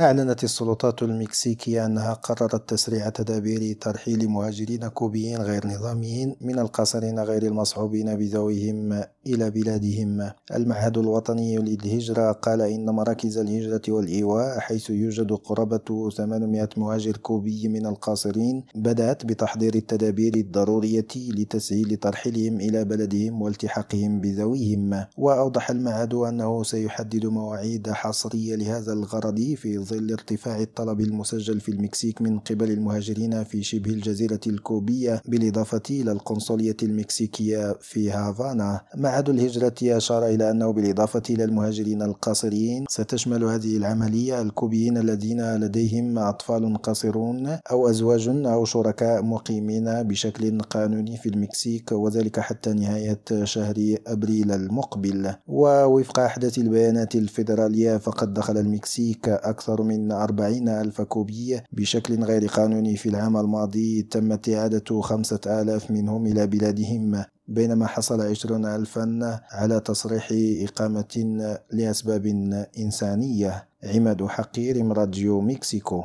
أعلنت السلطات المكسيكية أنها قررت تسريع تدابير ترحيل مهاجرين كوبيين غير نظاميين من القاصرين غير المصحوبين بذويهم إلى بلادهم. المعهد الوطني للهجرة قال إن مراكز الهجرة والإيواء حيث يوجد قرابة 800 مهاجر كوبي من القاصرين بدأت بتحضير التدابير الضرورية لتسهيل ترحيلهم إلى بلدهم والتحاقهم بذويهم. وأوضح المعهد أنه سيحدد مواعيد حصرية لهذا الغرض في ظل ارتفاع الطلب المسجل في المكسيك من قبل المهاجرين في شبه الجزيرة الكوبية بالإضافة إلى القنصلية المكسيكية في هافانا. معهد الهجرة أشار إلى أنه بالإضافة إلى المهاجرين القاصرين ستشمل هذه العملية الكوبيين الذين لديهم أطفال قاصرون أو أزواج أو شركاء مقيمين بشكل قانوني في المكسيك وذلك حتى نهاية شهر أبريل المقبل. ووفق أحدث البيانات الفيدرالية فقد دخل المكسيك أكثر أكثر من أربعين ألف كوبية بشكل غير قانوني في العام الماضي تمت إعادة خمسة آلاف منهم إلى بلادهم بينما حصل عشرون ألفا على تصريح إقامة لأسباب إنسانية. عماد حقير راديو مكسيكو.